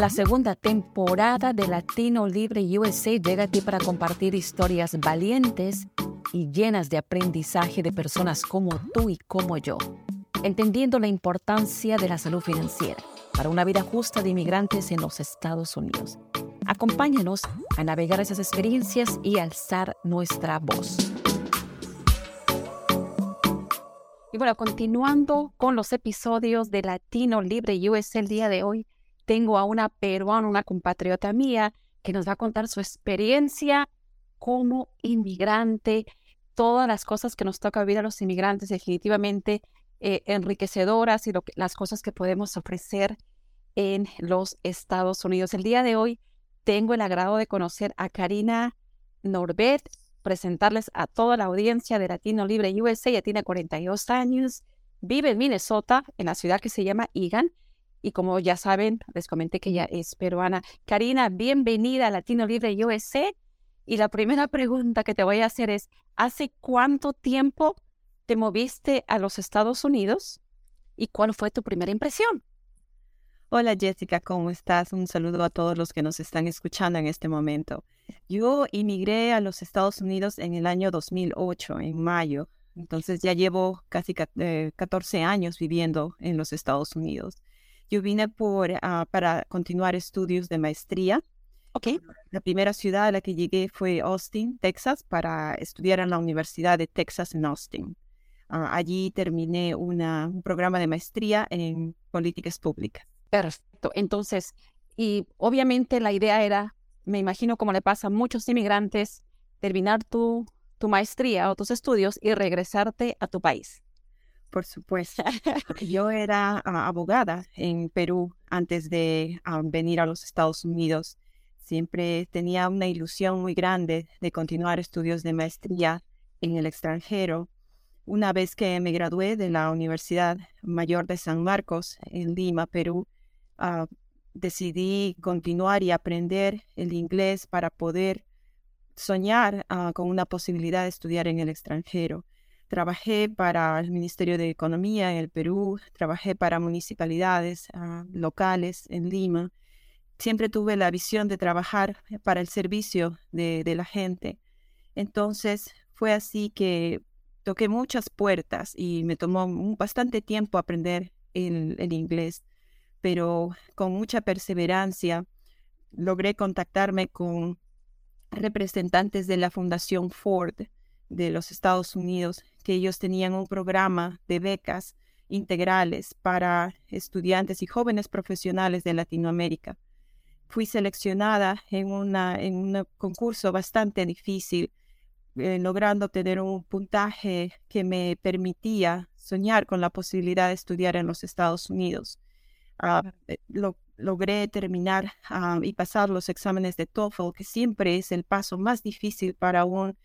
La segunda temporada de Latino Libre USA llega a ti para compartir historias valientes y llenas de aprendizaje de personas como tú y como yo, entendiendo la importancia de la salud financiera para una vida justa de inmigrantes en los Estados Unidos. Acompáñanos a navegar esas experiencias y alzar nuestra voz. Y bueno, continuando con los episodios de Latino Libre USA el día de hoy, tengo a una peruana, una compatriota mía, que nos va a contar su experiencia como inmigrante, todas las cosas que nos toca vivir a los inmigrantes, definitivamente eh, enriquecedoras y las cosas que podemos ofrecer en los Estados Unidos. El día de hoy tengo el agrado de conocer a Karina Norbert, presentarles a toda la audiencia de Latino Libre USA. Ella tiene 42 años, vive en Minnesota, en la ciudad que se llama Egan, y como ya saben, les comenté que ella es peruana. Karina, bienvenida a Latino Libre USA. Y la primera pregunta que te voy a hacer es, ¿hace cuánto tiempo te moviste a los Estados Unidos? ¿Y cuál fue tu primera impresión? Hola Jessica, ¿cómo estás? Un saludo a todos los que nos están escuchando en este momento. Yo inmigré a los Estados Unidos en el año 2008, en mayo. Entonces ya llevo casi 14 eh, años viviendo en los Estados Unidos. Yo vine por, ah, para continuar estudios de maestría. Okay. La primera ciudad a la que llegué fue Austin, Texas, para estudiar en la Universidad de Texas en Austin. Ah, allí terminé una, un programa de maestría en políticas públicas. Perfecto. Entonces, y obviamente la idea era, me imagino como le pasa a muchos inmigrantes, terminar tu, tu maestría o tus estudios y regresarte a tu país. Por supuesto. Yo era ah, abogada en Perú antes de ah, venir a los Estados Unidos. Siempre tenía una ilusión muy grande de continuar estudios de maestría en el extranjero. Una vez que me gradué de la Universidad Mayor de San Marcos en Lima, Perú, ah, decidí continuar y aprender el inglés para poder soñar con una posibilidad de estudiar en el extranjero. Trabajé para el Ministerio de Economía en el Perú, trabajé para municipalidades ah, locales en Lima. Siempre tuve la visión de trabajar para el servicio de, la gente. Entonces fue así que toqué muchas puertas y me tomó bastante tiempo aprender el inglés, pero con mucha perseverancia logré contactarme con representantes de la Fundación Ford de los Estados Unidos que ellos tenían un programa de becas integrales para estudiantes y jóvenes profesionales de Latinoamérica. Fui seleccionada en, una, en un concurso bastante difícil, eh, logrando tener un puntaje que me permitía soñar con la posibilidad de estudiar en los Estados Unidos. Ah, eh, lo, logré terminar ah, y pasar los exámenes de TOEFL, que siempre es el paso más difícil para un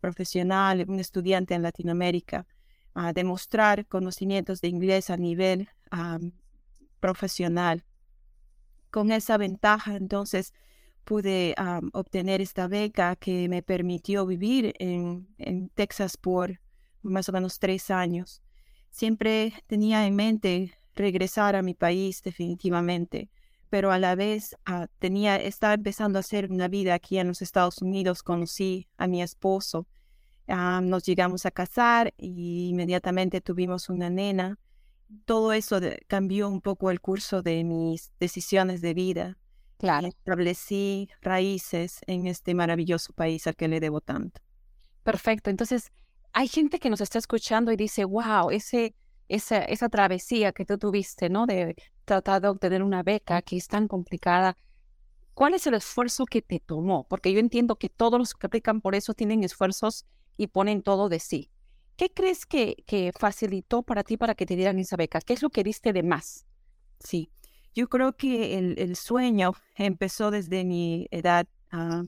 profesional, un estudiante en Latinoamérica, a demostrar conocimientos de inglés a nivel profesional. Con esa ventaja, entonces, pude obtener esta beca que me permitió vivir en, en Texas por más o menos tres años. Siempre tenía en mente regresar a mi país definitivamente pero a la vez ah, tenía, estaba empezando a hacer una vida aquí en los Estados Unidos. Conocí a mi esposo, ah, nos llegamos a casar y inmediatamente tuvimos una nena. Todo eso cambió un poco el curso de mis decisiones de vida. Claro. establecí raíces en este maravilloso país al que le debo tanto. Perfecto. Entonces, hay gente que nos está escuchando y dice, wow, ese, esa, esa travesía que tú tuviste, ¿no? De tratar de obtener una beca que es tan complicada. ¿Cuál es el esfuerzo que te tomó? Porque yo entiendo que todos los que aplican por eso tienen esfuerzos y ponen todo de sí. ¿Qué crees que, que facilitó para ti para que te dieran esa beca? ¿Qué es lo que diste de más? Sí, yo creo que el, sueño empezó desde mi edad, ah,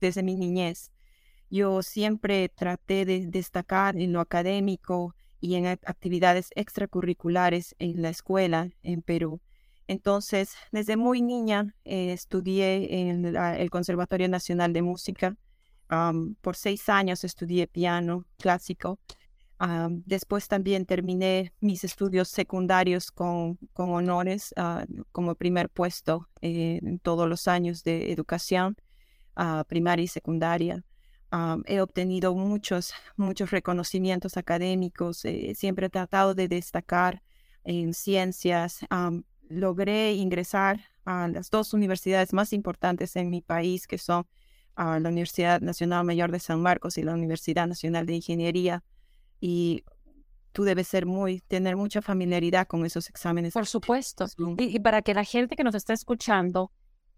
desde mi niñez. Yo siempre traté de destacar en lo académico, y en actividades extracurriculares en la escuela en Perú. Entonces, desde muy niña eh, estudié en el Conservatorio Nacional de Música. por seis años estudié piano clásico. Ah, después también terminé mis estudios secundarios con, con honores ah, como primer puesto en todos los años de educación primaria y secundaria. He obtenido muchos, muchos reconocimientos académicos, eh, siempre he tratado de destacar en ciencias. logré ingresar a las dos universidades más importantes en mi país, que son la Universidad Nacional Mayor de San Marcos y la Universidad Nacional de Ingeniería. Y tú debes ser muy, tener mucha familiaridad con esos exámenes. Por supuesto. Y, para que la gente que nos está escuchando,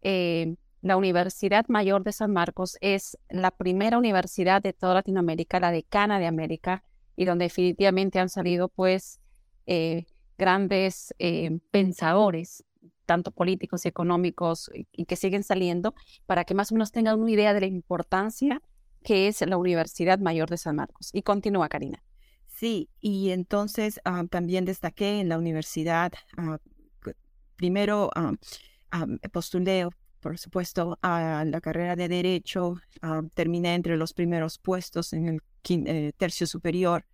eh, la Universidad Mayor de San Marcos es la primera universidad de toda Latinoamérica, la decana de América, y donde definitivamente han salido pues eh, grandes eh, pensadores tanto políticos y económicos, y que siguen saliendo, para que más o menos tengan una idea de la importancia que es la Universidad Mayor de San Marcos. Y continúa, Karina. Sí, y entonces ah, también destaqué en la universidad, ah, primero ah, postulé, por supuesto, a la carrera de Derecho, terminé entre los primeros puestos en el eh, tercio superior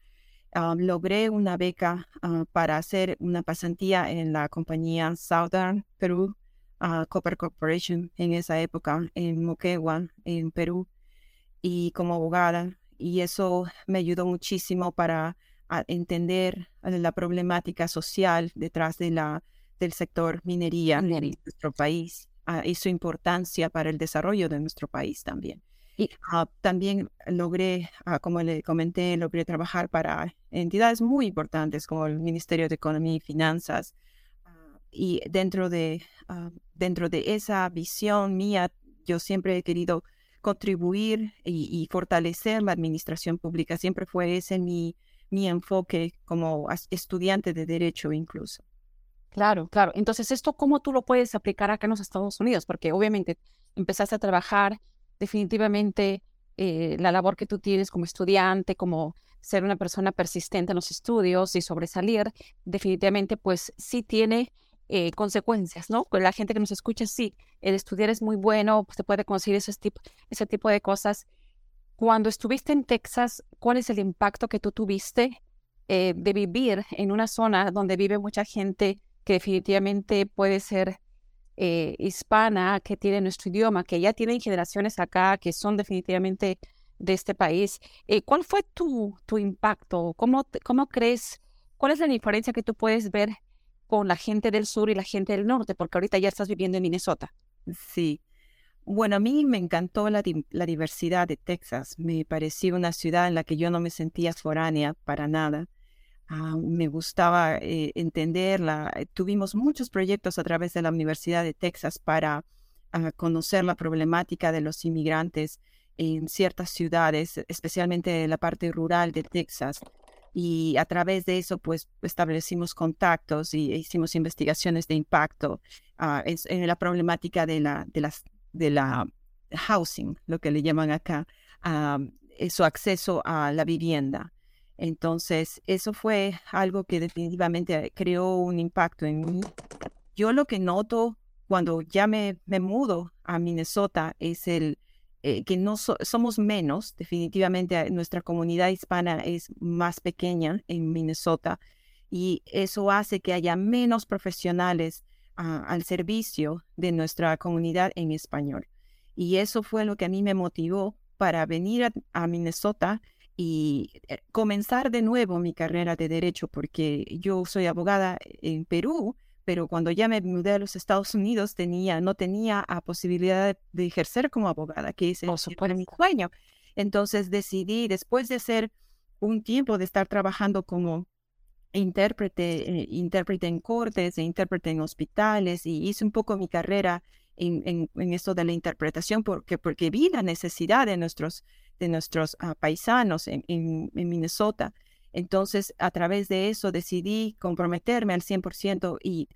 logré una beca ah, para hacer una pasantía en la compañía Southern Perú uh, Copper Corporation en esa época en Moquegua, en Perú, y como abogada. Y eso me ayudó muchísimo para ah, entender la problemática social detrás de la, del sector minería, en nuestro país y su importancia para el desarrollo de nuestro país también. Y ah, también logré, ah, como le comenté, logré trabajar para entidades muy importantes como el Ministerio de Economía y Finanzas. Ah, y dentro de, dentro de esa visión mía, yo siempre he querido contribuir y, fortalecer la administración pública. Siempre fue ese mi, mi enfoque como estudiante de derecho incluso. Claro, claro. Entonces, ¿esto cómo tú lo puedes aplicar acá en los Estados Unidos? Porque obviamente empezaste a trabajar definitivamente eh, la labor que tú tienes como estudiante, como ser una persona persistente en los estudios y sobresalir, definitivamente pues sí tiene eh, consecuencias, ¿no? Con la gente que nos escucha, sí, el estudiar es muy bueno, pues se puede conseguir ese tipo, ese tipo de cosas. Cuando estuviste en Texas, ¿cuál es el impacto que tú tuviste eh, de vivir en una zona donde vive mucha gente que definitivamente puede ser eh, hispana que tiene nuestro idioma, que ya tienen generaciones acá, que son definitivamente de este país. Eh, ¿Cuál fue tu, tu impacto? ¿Cómo, ¿Cómo crees? ¿Cuál es la diferencia que tú puedes ver con la gente del sur y la gente del norte? Porque ahorita ya estás viviendo en Minnesota. Sí. Bueno, a mí me encantó la, la diversidad de Texas. Me pareció una ciudad en la que yo no me sentía foránea para nada. Ah, me gustaba eh, entenderla. Eh, tuvimos muchos proyectos a través de la Universidad de Texas para ah, conocer la problemática de los inmigrantes en ciertas ciudades, especialmente en la parte rural de Texas. Y a través de eso, pues establecimos contactos y hicimos investigaciones de impacto ah, en, la problemática de la, de, las, de la housing, lo que le llaman acá, su acceso a la vivienda. Entonces, eso fue algo que definitivamente creó un impacto en mí. Yo lo que noto cuando ya me, me mudo a Minnesota es el eh, que no somos menos, definitivamente nuestra comunidad hispana es más pequeña en Minnesota y eso hace que haya menos profesionales ah, al servicio de nuestra comunidad en español. Y eso fue lo que a mí me motivó para venir a Minnesota y eh, comenzar de nuevo mi carrera de derecho, porque yo soy abogada en Perú, pero cuando ya me mudé a los Estados Unidos tenía, no tenía la posibilidad de ejercer como abogada, que es el, mi sueño. Entonces decidí, después de hacer un tiempo de estar trabajando como intérprete, eh, intérprete en cortes, e intérprete en hospitales, y hice un poco mi carrera en, en, esto de la interpretación, porque, porque vi la necesidad de nuestros de nuestros ah, paisanos en, en, Minnesota. Entonces, a través de eso decidí comprometerme al 100% y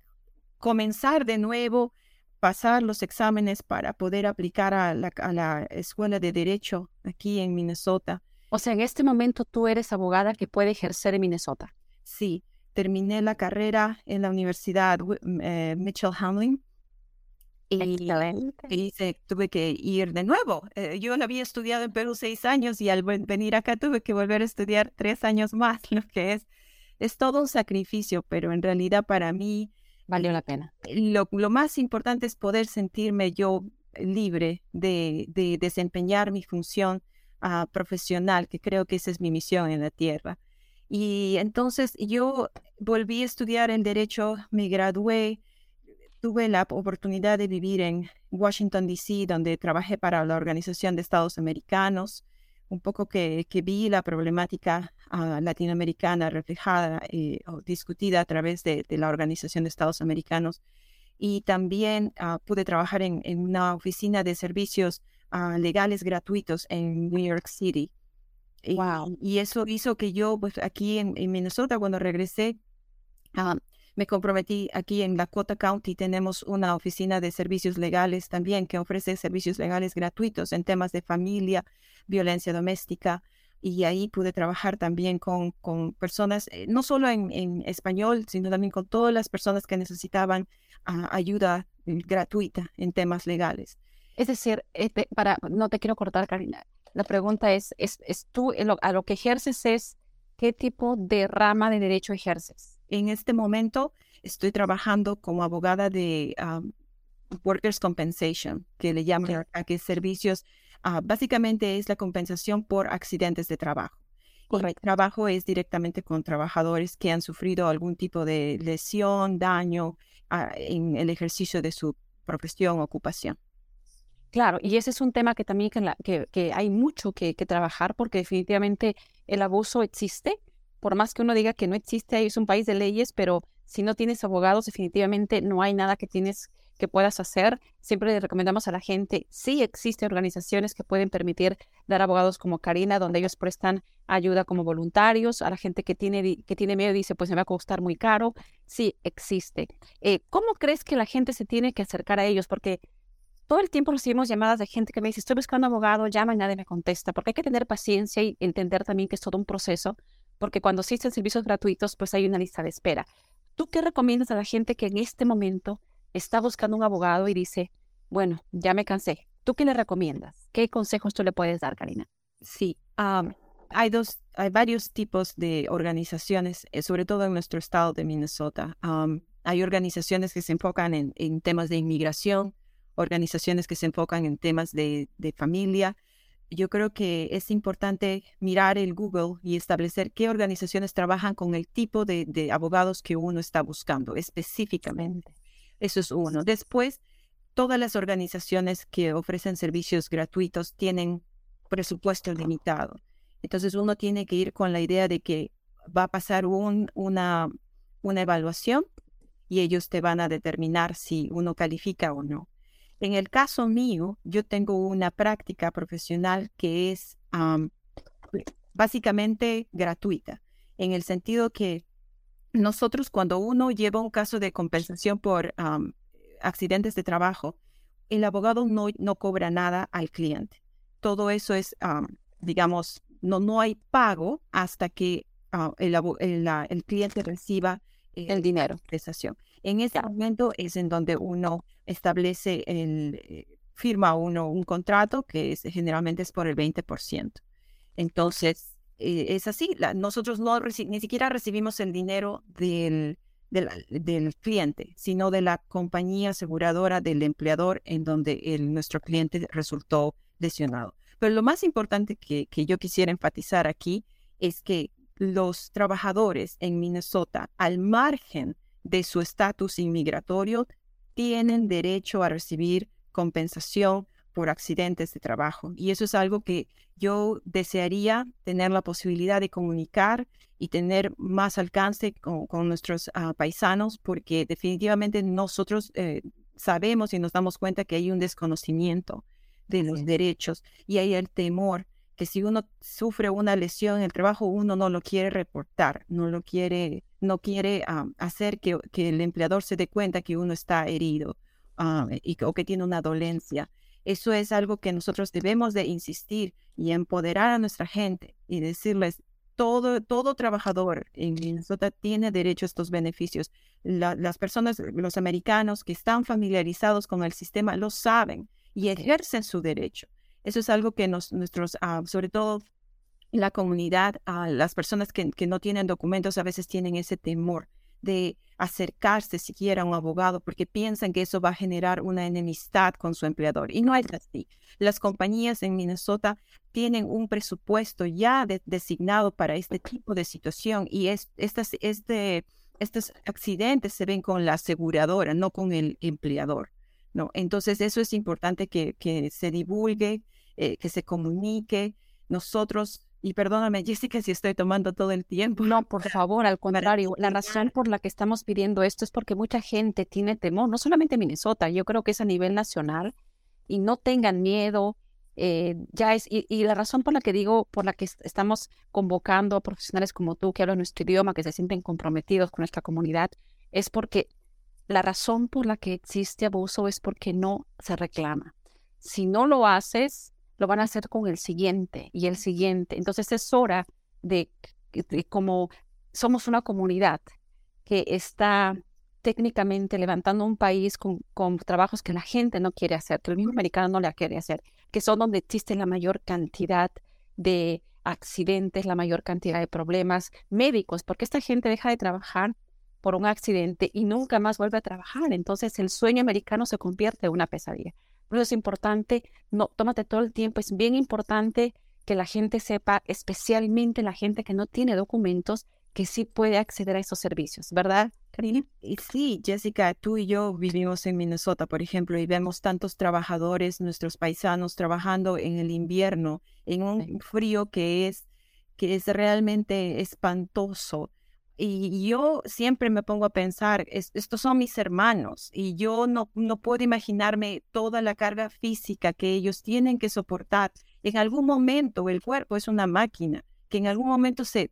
comenzar de nuevo, pasar los exámenes para poder aplicar a la, a la escuela de derecho aquí en Minnesota. O sea, en este momento tú eres abogada que puede ejercer en Minnesota. Sí, terminé la carrera en la Universidad eh, Mitchell Hamlin Y, y tuve que ir de nuevo. Eh, yo había estudiado en Perú seis años y al venir acá tuve que volver a estudiar tres años más, lo que es, es todo un sacrificio, pero en realidad para mí... Valió la pena. Lo, lo más importante es poder sentirme yo libre de, de desempeñar mi función uh, profesional, que creo que esa es mi misión en la Tierra. Y entonces yo volví a estudiar en Derecho, me gradué, tuve la oportunidad de vivir en Washington, D.C., donde trabajé para la Organización de Estados Americanos, un poco que, que vi la problemática uh, latinoamericana reflejada eh, o discutida a través de, de, la Organización de Estados Americanos. Y también uh, pude trabajar en, en, una oficina de servicios uh, legales gratuitos en New York City. Wow. Y, y, eso hizo que yo, pues aquí en, en Minnesota, cuando regresé, me comprometí aquí en Lakota County. Tenemos una oficina de servicios legales también que ofrece servicios legales gratuitos en temas de familia, violencia doméstica. Y ahí pude trabajar también con, con personas, eh, no solo en, en, español, sino también con todas las personas que necesitaban uh, ayuda gratuita en temas legales. Es decir, este, para, no te quiero cortar, Karina. La pregunta es, es, es tú a lo que ejerces es, ¿qué tipo de rama de derecho ejerces? En este momento estoy trabajando como abogada de um, Workers' Compensation, que le llaman a que servicios, uh, básicamente es la compensación por accidentes de trabajo. Correcto. El trabajo es directamente con trabajadores que han sufrido algún tipo de lesión, daño uh, en el ejercicio de su profesión ocupación. Claro, y ese es un tema que también que, la, que, que hay mucho que, que, trabajar porque definitivamente el abuso existe. Por más que uno diga que no existe, es un país de leyes, pero si no tienes abogados, definitivamente no hay nada que tienes que puedas hacer. Siempre le recomendamos a la gente, sí existen organizaciones que pueden permitir dar abogados como Karina, donde ellos prestan ayuda como voluntarios. A la gente que tiene, que tiene miedo dice, pues me va a costar muy caro. Sí, existe. Eh, ¿Cómo crees que la gente se tiene que acercar a ellos? Porque todo el tiempo recibimos llamadas de gente que me dice, estoy buscando abogado, llama y nadie me contesta, porque hay que tener paciencia y entender también que es todo un proceso, porque cuando existen servicios gratuitos, pues hay una lista de espera. ¿Tú qué recomiendas a la gente que en este momento está buscando un abogado y dice, bueno, ya me cansé? ¿Tú qué le recomiendas? ¿Qué consejos tú le puedes dar, Karina? Sí, hay dos, hay varios tipos de organizaciones, eh, sobre todo en nuestro estado de Minnesota. Hay organizaciones que se enfocan en, temas de inmigración, organizaciones que se enfocan en temas de, familia. Yo creo que es importante mirar el Google y establecer qué organizaciones trabajan con el tipo de, abogados que uno está buscando específicamente. Eso es uno. Después, todas las organizaciones que ofrecen servicios gratuitos tienen presupuesto limitado. Entonces uno tiene que ir con la idea de que va a pasar un, una, una evaluación y ellos te van a determinar si uno califica o no. En el caso mío, yo tengo una práctica profesional que es um, básicamente gratuita, en el sentido que nosotros cuando uno lleva un caso de compensación por accidentes de trabajo, el abogado no, no, cobra nada al cliente. Todo eso es, digamos, no, no hay pago hasta que uh, el, cliente reciba el dinero. Prestación. En ese momento es en donde uno establece, el, eh, firma uno un contrato que es, generalmente es por el 20%. Entonces, eh, es así. La, nosotros no ni siquiera recibimos el dinero del, del, del, cliente, sino de la compañía aseguradora del empleador en donde el, nuestro cliente resultó lesionado. Pero lo más importante que, que yo quisiera enfatizar aquí es que los trabajadores en Minnesota, al margen de su estatus inmigratorio, tienen derecho a recibir compensación por accidentes de trabajo. Y eso es algo que yo desearía tener la posibilidad de comunicar y tener más alcance con, con nuestros uh, paisanos, porque definitivamente nosotros eh, sabemos y nos damos cuenta que hay un desconocimiento de los derechos y hay el temor que si uno sufre una lesión en el trabajo, uno no lo quiere reportar, no lo quiere, no quiere um, hacer que, que, el empleador se dé cuenta que uno está herido um, y, o que tiene una dolencia. Eso es algo que nosotros debemos de insistir y empoderar a nuestra gente y decirles, todo, todo trabajador en Minnesota tiene derecho a estos beneficios. las personas, los americanos que están familiarizados con el sistema, lo saben y ejercen su derecho. Eso es algo que nos, nuestros, ah, sobre todo la comunidad, a las personas que, que no tienen documentos a veces tienen ese temor de acercarse siquiera a un abogado porque piensan que eso va a generar una enemistad con su empleador. Y no es así. Las compañías en Minnesota tienen un presupuesto ya designado para este tipo de situación y es, estas, este, estos accidentes se ven con la aseguradora, no con el empleador. ¿No? Entonces eso es importante que, que se divulgue, eh, que se comunique. Nosotros y perdóname, Jessica, si estoy tomando todo el tiempo. No, por favor, al contrario. La razón por la que estamos pidiendo esto es porque mucha gente tiene temor, no solamente Minnesota, yo creo que es a nivel nacional, y no tengan miedo. Eh, ya es, y, la razón por la que digo, por la que estamos convocando a profesionales como tú que hablan nuestro idioma, que se sienten comprometidos con nuestra comunidad, es porque la razón por la que existe abuso es porque no se reclama. Si no lo haces, lo van a hacer con el siguiente y el siguiente. Entonces es hora de, como somos una comunidad que está técnicamente levantando un país con, con, trabajos que la gente no quiere hacer, que el mismo americano no le quiere hacer, que son donde existe la mayor cantidad de accidentes, la mayor cantidad de problemas médicos, porque esta gente deja de trabajar por un accidente y nunca más vuelve a trabajar. Entonces el sueño americano se convierte en una pesadilla. Por eso es importante, no, tómate todo el tiempo, es bien importante que la gente sepa, especialmente la gente que no tiene documentos, que sí puede acceder a esos servicios, ¿verdad, Karina? Y sí, Jessica, tú y yo vivimos en Minnesota, por ejemplo, y vemos tantos trabajadores, nuestros paisanos, trabajando en el invierno, en un frío que es, que es realmente espantoso. Y yo siempre me pongo a pensar, estos son mis hermanos y yo no, no puedo imaginarme toda la carga física que ellos tienen que soportar. En algún momento el cuerpo es una máquina que en algún momento se,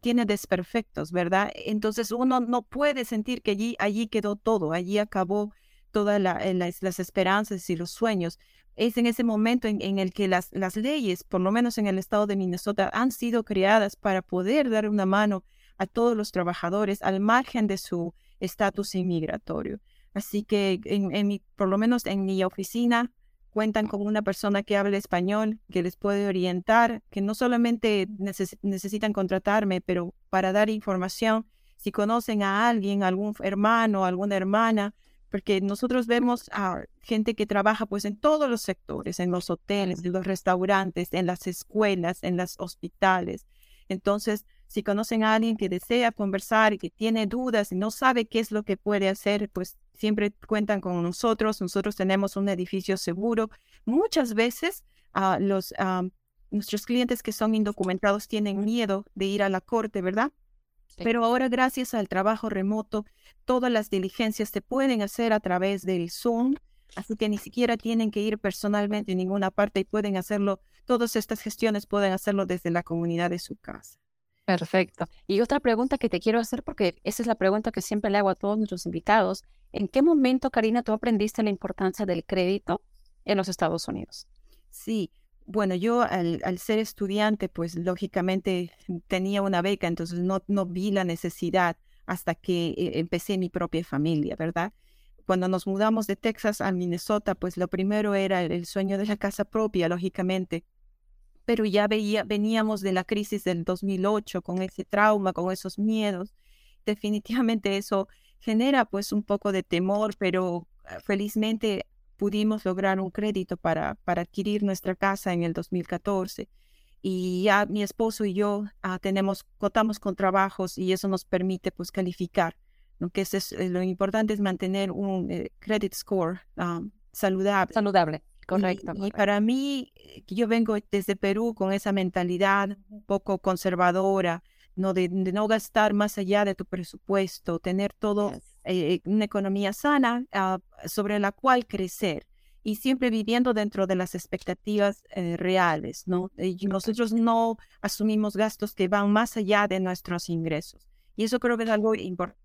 tiene desperfectos, ¿verdad? Entonces uno no puede sentir que allí, allí quedó todo, allí acabó todas eh, las, esperanzas y los sueños. Es en ese momento en, en el que las, las leyes, por lo menos en el estado de Minnesota, han sido creadas para poder dar una mano a todos los trabajadores al margen de su estatus inmigratorio. Así que en, mi, por lo menos en mi oficina cuentan con una persona que habla español, que les puede orientar, que no solamente necesitan contratarme, pero para dar información, si conocen a alguien, algún hermano, alguna hermana, porque nosotros vemos a gente que trabaja pues en todos los sectores, en los hoteles, en los restaurantes, en las escuelas, en los hospitales. Entonces, si conocen a alguien que desea conversar y que tiene dudas y no sabe qué es lo que puede hacer, pues siempre cuentan con nosotros. Nosotros tenemos un edificio seguro. Muchas veces uh, los, nuestros clientes que son indocumentados tienen miedo de ir a la corte, ¿verdad? Pero ahora, gracias al trabajo remoto, todas las diligencias se pueden hacer a través del Zoom, así que ni siquiera tienen que ir personalmente en ninguna parte y pueden hacerlo, todas estas gestiones pueden hacerlo desde la comunidad de su casa. Perfecto. Y otra pregunta que te quiero hacer, porque esa es la pregunta que siempre le hago a todos nuestros invitados. ¿En qué momento, Karina, tú aprendiste la importancia del crédito en los Estados Unidos? Sí, bueno, yo al, ser estudiante, pues lógicamente tenía una beca, entonces no, no vi la necesidad hasta que eh, empecé mi propia familia, ¿verdad? Cuando nos mudamos de Texas a Minnesota, pues lo primero era el sueño de la casa propia, lógicamente pero ya veía, veníamos de la crisis del 2008 con ese trauma, con esos miedos. Definitivamente eso genera pues un poco de temor, pero ah, felizmente pudimos lograr un crédito para, para adquirir nuestra casa en el 2014 y ya mi esposo y yo ah, tenemos contamos con trabajos y eso nos permite pues calificar lo que es, eh, lo importante es mantener un eh, credit score ah, saludable. Saludable Correcto. Y, para mí, eh, que yo vengo desde Perú con esa mentalidad un poco conservadora, no de, no gastar más allá de tu presupuesto, tener todo eh, una economía sana ah, sobre la cual crecer y siempre viviendo dentro de las expectativas eh, reales, ¿no? Y nosotros no asumimos gastos que van más allá de nuestros ingresos. Y eso creo que es algo importante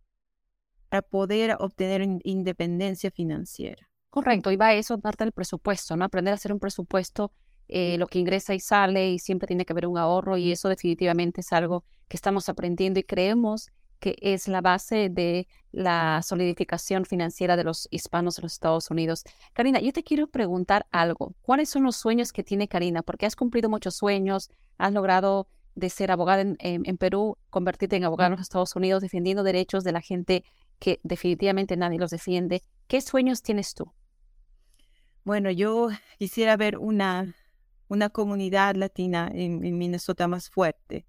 para poder obtener independencia financiera. Correcto, y va a eso, darte el presupuesto, ¿no? Aprender a hacer un presupuesto eh, lo que ingresa y sale y siempre tiene que haber un ahorro y eso definitivamente es algo que estamos aprendiendo y creemos que es la base de la solidificación financiera de los hispanos en los Estados Unidos. Karina, yo te quiero preguntar algo. ¿Cuáles son los sueños que tiene Karina? Porque has cumplido muchos sueños, has logrado de ser abogada en, en Perú, convertirte en abogada en los Estados Unidos, defendiendo derechos de la gente que definitivamente nadie los defiende. ¿Qué sueños tienes tú? Bueno, yo quisiera ver una, una comunidad latina en, Minnesota más fuerte.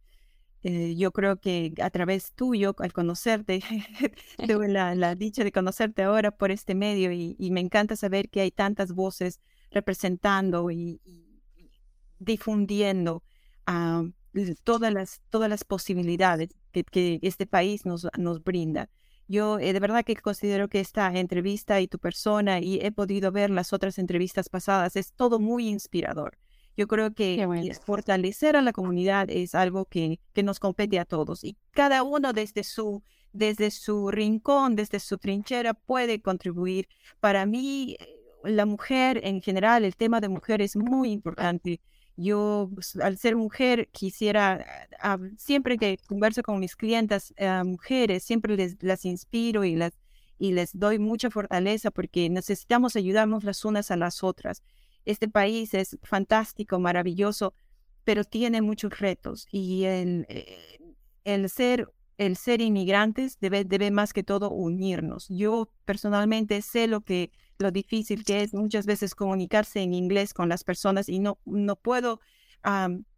Eh, yo creo que a través tuyo, al conocerte, tuve la, dicha de conocerte ahora por este medio y, me encanta saber que hay tantas voces representando y, difundiendo ah, todas, las, todas las posibilidades que, que este país nos, nos brinda. Yo eh, de verdad que considero que esta entrevista y tu persona, y he podido ver las otras entrevistas pasadas, es todo muy inspirador. Yo creo que fortalecer a la comunidad es algo que, que nos compete a todos y cada uno desde su, desde su rincón, desde su trinchera puede contribuir. Para mí, eh, la mujer en general, el tema de mujer es muy importante. Yo, pues, al ser mujer, quisiera, siempre que converso con mis clientas eh, mujeres, siempre les, las inspiro y, las, y les doy mucha fortaleza porque necesitamos ayudarnos las unas a las otras. Este país es fantástico, maravilloso, pero tiene muchos retos y el, eh, el ser el ser inmigrantes debe, debe más que todo unirnos. Yo personalmente sé lo que lo difícil que es muchas veces comunicarse en inglés con las personas y no, no puedo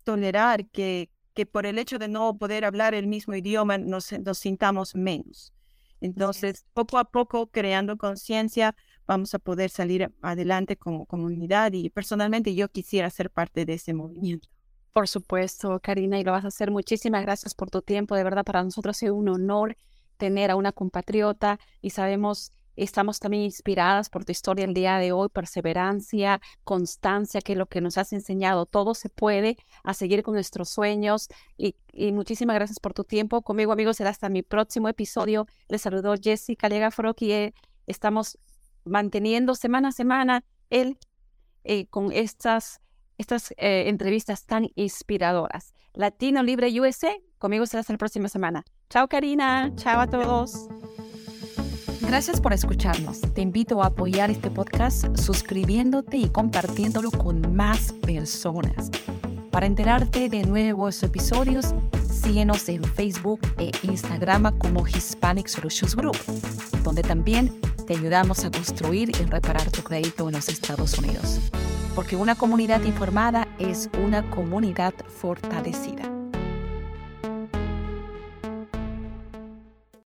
tolerar que, que por el hecho de no poder hablar el mismo idioma nos, nos sintamos menos. Entonces, poco a poco, creando conciencia, vamos a poder salir adelante como comunidad y personalmente yo quisiera ser parte de ese movimiento. Por supuesto, Karina, y lo vas a hacer. Muchísimas gracias por tu tiempo. De verdad, para nosotros es un honor tener a una compatriota y sabemos Estamos también inspiradas por tu historia el día de hoy, perseverancia, constancia, que es lo que nos has enseñado. Todo se puede, a seguir con nuestros sueños. Y, muchísimas gracias por tu tiempo. Conmigo, amigos, será hasta mi próximo episodio. Les saludo Jessica Lega Froki. Eh, estamos manteniendo semana a semana el, eh, con estas, estas eh, entrevistas tan inspiradoras. Latino Libre USA, conmigo será hasta la próxima semana. Chao, Karina. Chao a todos. Gracias por escucharnos. Te invito a apoyar este podcast suscribiéndote y compartiéndolo con más personas. Para enterarte de nuevos episodios, síguenos en Facebook e Instagram como Hispanic Solutions Group, donde también te ayudamos a construir y reparar tu crédito en los Estados Unidos. Porque una comunidad informada es una comunidad fortalecida.